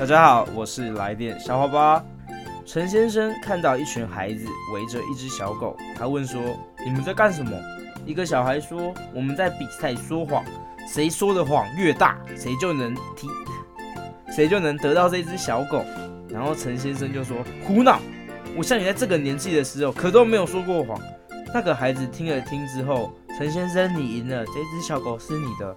大家好，我是来电小花花。陈先生看到一群孩子围着一只小狗，他问说：“你们在干什么？”一个小孩说：“我们在比赛说谎，谁说的谎越大，谁就能提，谁就能得到这只小狗。”然后陈先生就说：“胡闹！我像你在这个年纪的时候，可都没有说过谎。”那个孩子听了听之后，陈先生，你赢了，这只小狗是你的。